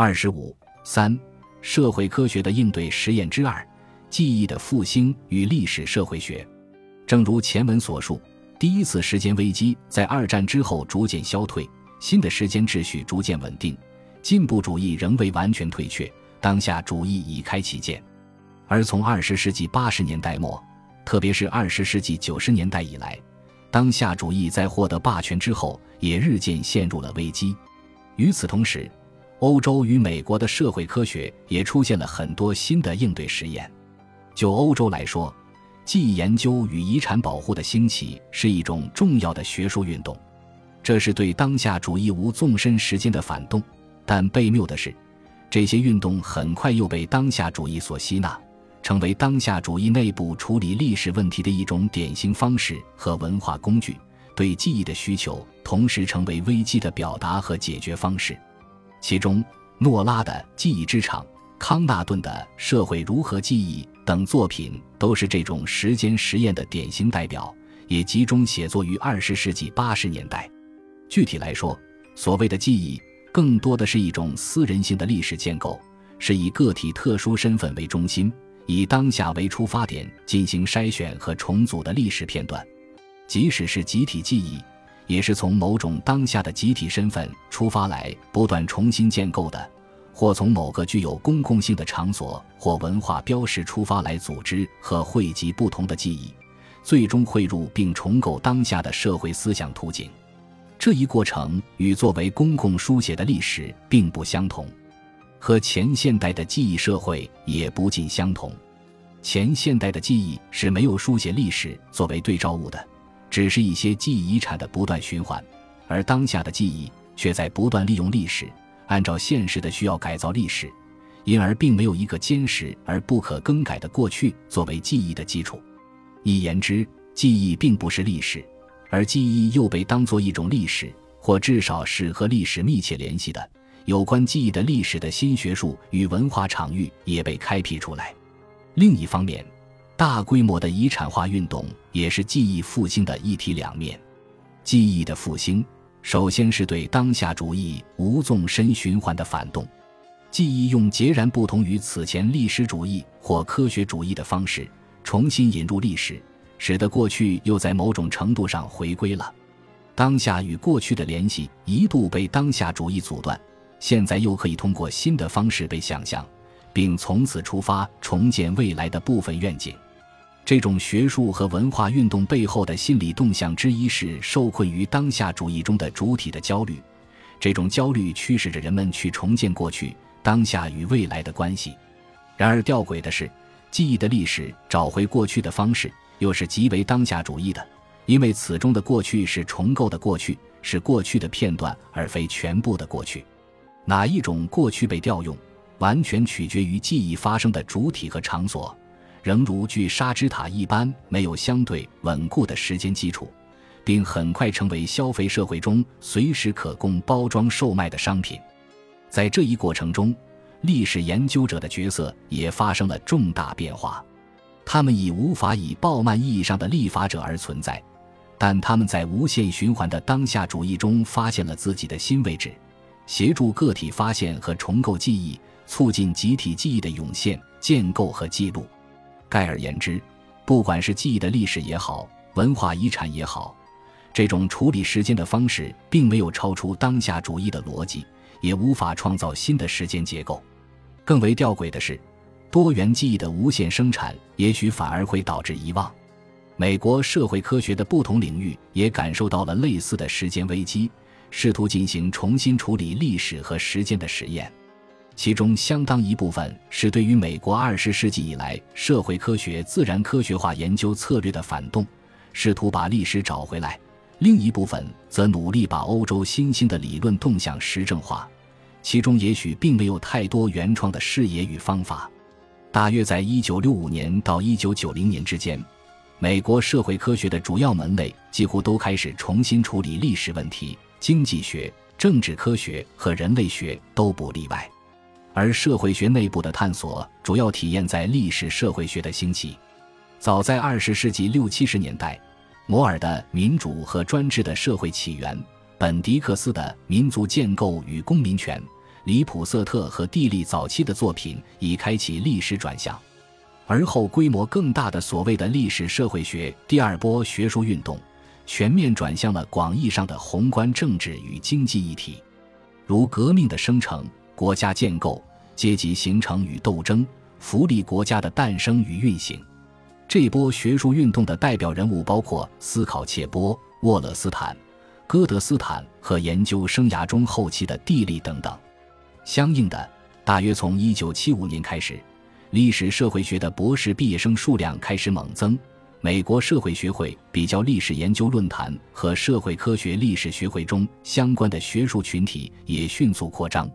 二十五三，社会科学的应对实验之二：记忆的复兴与历史社会学。正如前文所述，第一次时间危机在二战之后逐渐消退，新的时间秩序逐渐稳定，进步主义仍未完全退却，当下主义已开启键。而从二十世纪八十年代末，特别是二十世纪九十年代以来，当下主义在获得霸权之后，也日渐陷入了危机。与此同时，欧洲与美国的社会科学也出现了很多新的应对实验。就欧洲来说，记忆研究与遗产保护的兴起是一种重要的学术运动，这是对当下主义无纵深时间的反动。但悖谬的是，这些运动很快又被当下主义所吸纳，成为当下主义内部处理历史问题的一种典型方式和文化工具。对记忆的需求同时成为危机的表达和解决方式。其中，诺拉的《记忆之场》、康纳顿的《社会如何记忆》等作品都是这种时间实验的典型代表，也集中写作于二十世纪八十年代。具体来说，所谓的记忆，更多的是一种私人性的历史建构，是以个体特殊身份为中心，以当下为出发点进行筛选和重组的历史片段。即使是集体记忆。也是从某种当下的集体身份出发来不断重新建构的，或从某个具有公共性的场所或文化标识出发来组织和汇集不同的记忆，最终汇入并重构当下的社会思想图景。这一过程与作为公共书写的历史并不相同，和前现代的记忆社会也不尽相同。前现代的记忆是没有书写历史作为对照物的。只是一些记忆遗产的不断循环，而当下的记忆却在不断利用历史，按照现实的需要改造历史，因而并没有一个坚实而不可更改的过去作为记忆的基础。一言之，记忆并不是历史，而记忆又被当作一种历史，或至少是和历史密切联系的有关记忆的历史的新学术与文化场域也被开辟出来。另一方面，大规模的遗产化运动也是记忆复兴的一体两面。记忆的复兴，首先是对当下主义无纵深循环的反动。记忆用截然不同于此前历史主义或科学主义的方式，重新引入历史，使得过去又在某种程度上回归了。当下与过去的联系一度被当下主义阻断，现在又可以通过新的方式被想象，并从此出发重建未来的部分愿景。这种学术和文化运动背后的心理动向之一是受困于当下主义中的主体的焦虑，这种焦虑驱使着人们去重建过去、当下与未来的关系。然而，吊诡的是，记忆的历史找回过去的方式又是极为当下主义的，因为此中的过去是重构的过去，是过去的片段，而非全部的过去。哪一种过去被调用，完全取决于记忆发生的主体和场所。仍如巨沙之塔一般，没有相对稳固的时间基础，并很快成为消费社会中随时可供包装售卖的商品。在这一过程中，历史研究者的角色也发生了重大变化。他们已无法以鲍曼意义上的立法者而存在，但他们在无限循环的当下主义中发现了自己的新位置，协助个体发现和重构记忆，促进集体记忆的涌现、建构和记录。概而言之，不管是记忆的历史也好，文化遗产也好，这种处理时间的方式并没有超出当下主义的逻辑，也无法创造新的时间结构。更为吊诡的是，多元记忆的无限生产也许反而会导致遗忘。美国社会科学的不同领域也感受到了类似的时间危机，试图进行重新处理历史和时间的实验。其中相当一部分是对于美国二十世纪以来社会科学、自然科学化研究策略的反动，试图把历史找回来；另一部分则努力把欧洲新兴的理论动向实证化。其中也许并没有太多原创的视野与方法。大约在一九六五年到一九九零年之间，美国社会科学的主要门类几乎都开始重新处理历史问题，经济学、政治科学和人类学都不例外。而社会学内部的探索主要体现在历史社会学的兴起。早在二十世纪六七十年代，摩尔的《民主和专制的社会起源》、本迪克斯的《民族建构与公民权》、里普瑟特和蒂利早期的作品已开启历史转向，而后规模更大的所谓的历史社会学第二波学术运动，全面转向了广义上的宏观政治与经济议题，如革命的生成、国家建构、阶级形成与斗争、福利国家的诞生与运行。这波学术运动的代表人物包括斯考切波、沃勒斯坦、戈德斯坦和研究生涯中后期的地利等等。相应的，大约从1975年开始，历史社会学的博士毕业生数量开始猛增。美国社会学会比较历史研究论坛和社会科学历史学会中相关的学术群体也迅速扩张。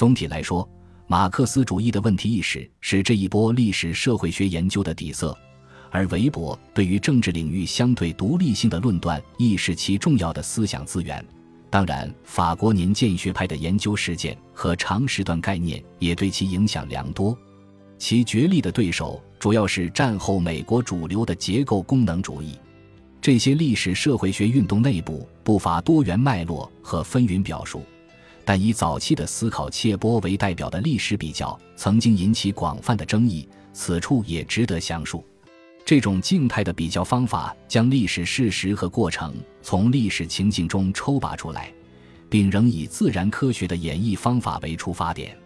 总体来说，马克思主义的问题意识是这一波历史社会学研究的底色，而韦伯对于政治领域相对独立性的论断亦是其重要的思想资源。当然，法国年鉴学派的研究实践和长时段概念也对其影响良多。其决力的对手主要是战后美国主流的结构功能主义。这些历史社会学运动内部不乏多元脉络和纷纭表述，但以早期的思考切波为代表的历史比较曾经引起广泛的争议，此处也值得详述。这种静态的比较方法，将历史事实和过程从历史情境中抽拔出来，并仍以自然科学的演绎方法为出发点。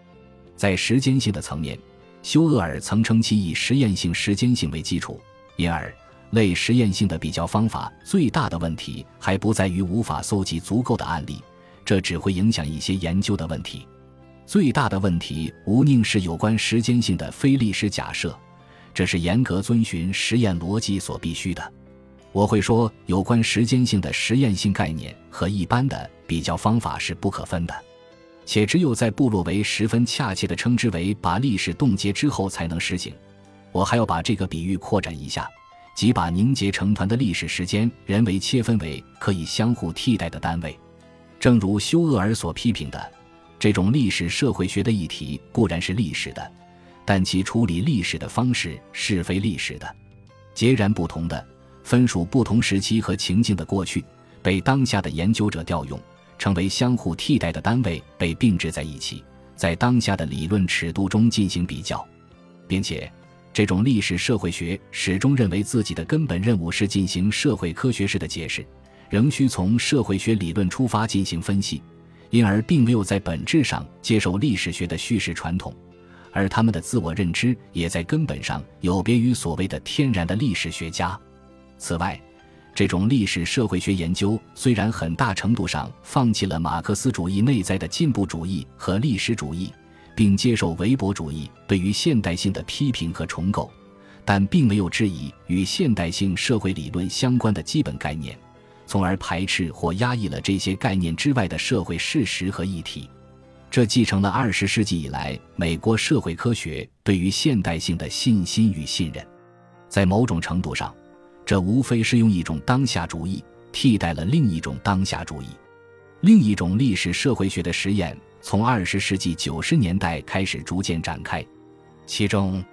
在时间性的层面，休厄尔曾称其以实验性时间性为基础，因而类实验性的比较方法最大的问题还不在于无法搜集足够的案例，这只会影响一些研究的问题。最大的问题无宁是有关时间性的非历史假设。这是严格遵循实验逻辑所必须的。我会说，有关时间性的实验性概念和一般的比较方法是不可分的，且只有在布洛维十分恰切地称之为把历史冻结之后才能实行。我还要把这个比喻扩展一下，即把凝结成团的历史时间人为切分为可以相互替代的单位。正如休厄尔所批评的，这种历史社会学的议题固然是历史的。但其处理历史的方式是非历史的，截然不同的，分属不同时期和情境的过去，被当下的研究者调用，成为相互替代的单位，被并置在一起，在当下的理论尺度中进行比较，并且，这种历史社会学始终认为自己的根本任务是进行社会科学式的解释，仍需从社会学理论出发进行分析，因而并没有在本质上接受历史学的叙事传统。而他们的自我认知也在根本上有别于所谓的天然的历史学家。此外，这种历史社会学研究虽然很大程度上放弃了马克思主义内在的进步主义和历史主义，并接受韦伯主义对于现代性的批评和重构，但并没有质疑与现代性社会理论相关的基本概念，从而排斥或压抑了这些概念之外的社会事实和议题。这继承了二十世纪以来美国社会科学对于现代性的信心与信任，在某种程度上，这无非是用一种当下主义替代了另一种当下主义。另一种历史社会学的实验从二十世纪九十年代开始逐渐展开，其中，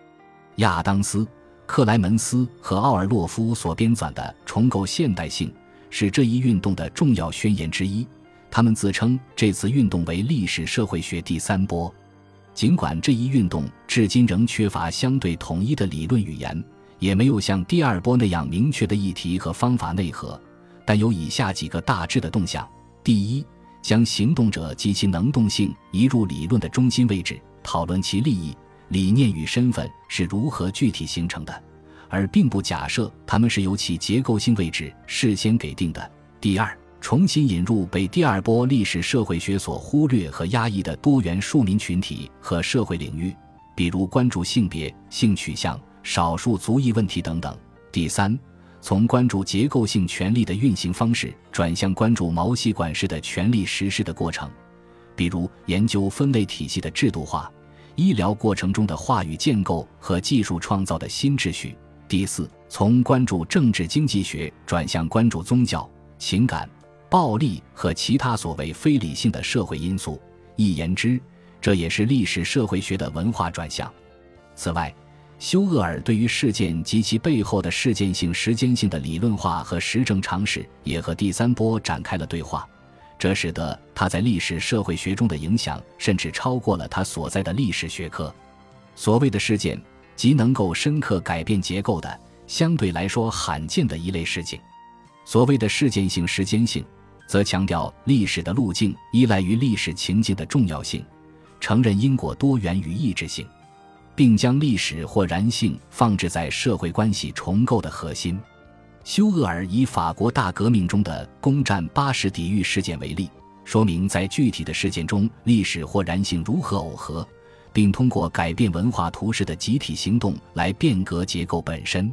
亚当斯、克莱门斯和奥尔洛夫所编纂的《重构现代性》是这一运动的重要宣言之一。他们自称这次运动为历史社会学第三波，尽管这一运动至今仍缺乏相对统一的理论语言，也没有像第二波那样明确的议题和方法内核，但有以下几个大致的动向：第一，将行动者及其能动性移入理论的中心位置，讨论其利益、理念与身份是如何具体形成的，而并不假设他们是由其结构性位置事先给定的；第二。重新引入被第二波历史社会学所忽略和压抑的多元庶民群体和社会领域，比如关注性别、性取向、少数族裔问题等等。第三，从关注结构性权力的运行方式，转向关注毛细管式的权力实施的过程，比如研究分类体系的制度化、医疗过程中的话语建构和技术创造的新秩序。第四，从关注政治经济学转向关注宗教、情感。暴力和其他所谓非理性的社会因素，一言之，这也是历史社会学的文化转向。此外，休厄尔对于事件及其背后的事件性、时间性的理论化和实证常识，也和第三波展开了对话。这使得他在历史社会学中的影响甚至超过了他所在的历史学科。所谓的事件，即能够深刻改变结构的、相对来说罕见的一类事情。所谓的事件性时间性，则强调历史的路径依赖于历史情境的重要性，承认因果多元与异质性，并将历史或然性放置在社会关系重构的核心。休厄尔以法国大革命中的攻占巴士底狱事件为例，说明在具体的事件中，历史或然性如何耦合，并通过改变文化图式的集体行动来变革结构本身。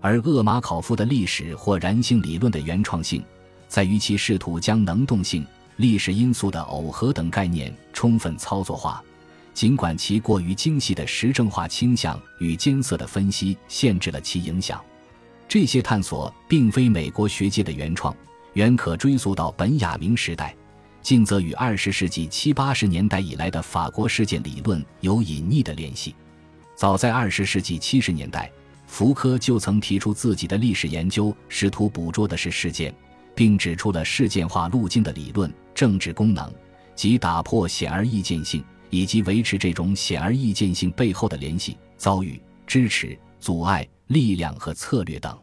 而厄马考夫的历史或然性理论的原创性，在于其试图将能动性、历史因素的耦合等概念充分操作化，尽管其过于精细的实证化倾向与艰涩的分析限制了其影响。这些探索并非美国学界的原创，远可追溯到本雅明时代，近则与二十世纪七八十年代以来的法国事件理论有隐匿的联系。早在二十世纪七十年代，福柯就曾提出自己的历史研究试图捕捉的是事件，并指出了事件化路径的理论政治功能及打破显而易见性以及维持这种显而易见性背后的联系、遭遇、支持、阻碍。力量和策略等。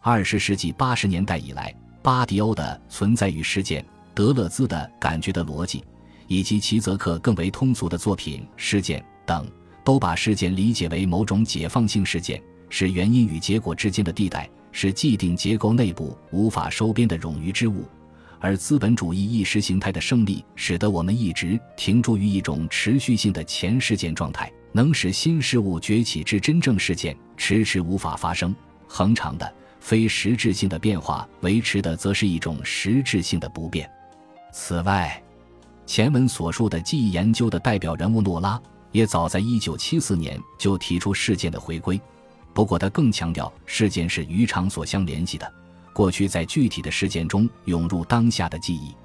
二十世纪八十年代以来，巴迪欧的存在与事件、德勒兹的感觉的逻辑，以及齐泽克更为通俗的作品《事件》等，都把事件理解为某种解放性事件，是原因与结果之间的地带，是既定结构内部无法收编的冗余之物。而资本主义意识形态的胜利，使得我们一直停驻于一种持续性的前事件状态。能使新事物崛起至真正事件迟迟无法发生，恒长的非实质性的变化维持的则是一种实质性的不变。此外，前文所述的记忆研究的代表人物诺拉也早在1974年就提出事件的回归，不过他更强调事件是与场所相联系的，过去在具体的事件中涌入当下的记忆，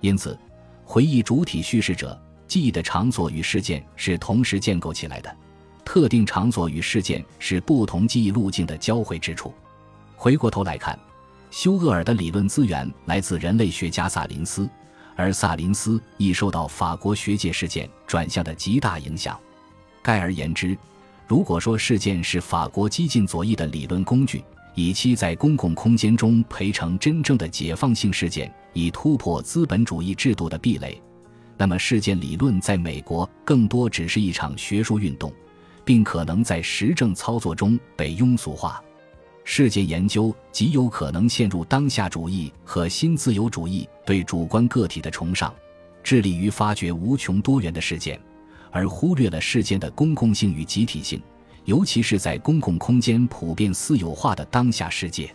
因此，回忆主体叙事者。记忆的场所与事件是同时建构起来的，特定场所与事件是不同记忆路径的交汇之处。回过头来看，休厄尔的理论资源来自人类学家萨林斯，而萨林斯亦受到法国学界事件转向的极大影响。概而言之，如果说事件是法国激进左翼的理论工具，以期在公共空间中培成真正的解放性事件，以突破资本主义制度的壁垒。那么，事件理论在美国更多只是一场学术运动，并可能在实证操作中被庸俗化。事件研究极有可能陷入当下主义和新自由主义对主观个体的崇尚，致力于发掘无穷多元的事件，而忽略了事件的公共性与集体性，尤其是在公共空间普遍私有化的当下世界。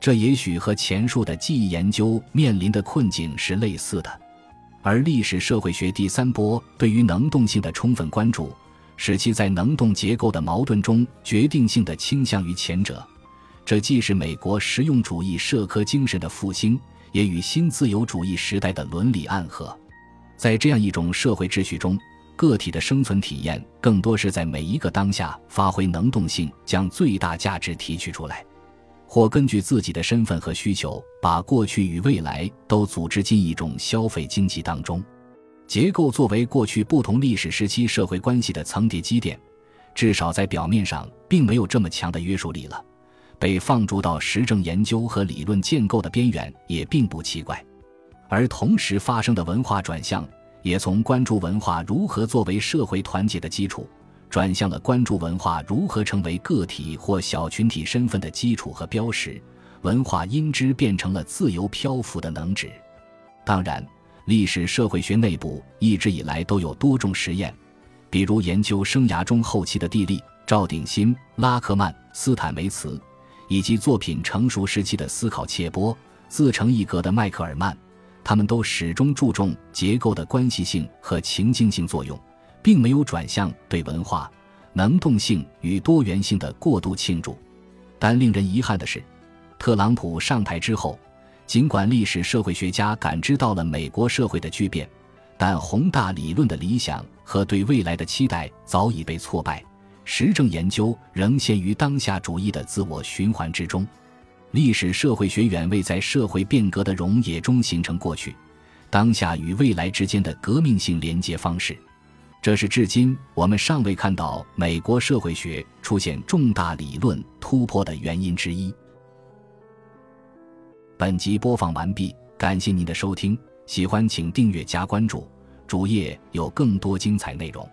这也许和前述的记忆研究面临的困境是类似的。而历史社会学第三波对于能动性的充分关注，使其在能动结构的矛盾中决定性的倾向于前者。这既是美国实用主义社科精神的复兴，也与新自由主义时代的伦理暗合。在这样一种社会秩序中，个体的生存体验更多是在每一个当下发挥能动性，将最大价值提取出来。或根据自己的身份和需求，把过去与未来都组织进一种消费经济当中。结构作为过去不同历史时期社会关系的层叠积淀，至少在表面上并没有这么强的约束力了。被放逐到实证研究和理论建构的边缘也并不奇怪。而同时发生的文化转向，也从关注文化如何作为社会团结的基础。转向了关注文化如何成为个体或小群体身份的基础和标识，文化因之变成了自由漂浮的能指。当然，历史社会学内部一直以来都有多种实验，比如研究生涯中后期的地利、赵鼎新、拉克曼、斯坦梅茨，以及作品成熟时期的思考切波、自成一格的迈克尔曼，他们都始终注重结构的关系性和情境性作用。并没有转向对文化能动性与多元性的过度庆祝，但令人遗憾的是，特朗普上台之后，尽管历史社会学家感知到了美国社会的巨变，但宏大理论的理想和对未来的期待早已被挫败，实证研究仍陷于当下主义的自我循环之中。历史社会学远未在社会变革的溶液中形成过去。当下与未来之间的革命性连接方式。这是至今我们尚未看到美国社会学出现重大理论突破的原因之一。本集播放完毕，感谢您的收听，喜欢请订阅加关注，主页有更多精彩内容。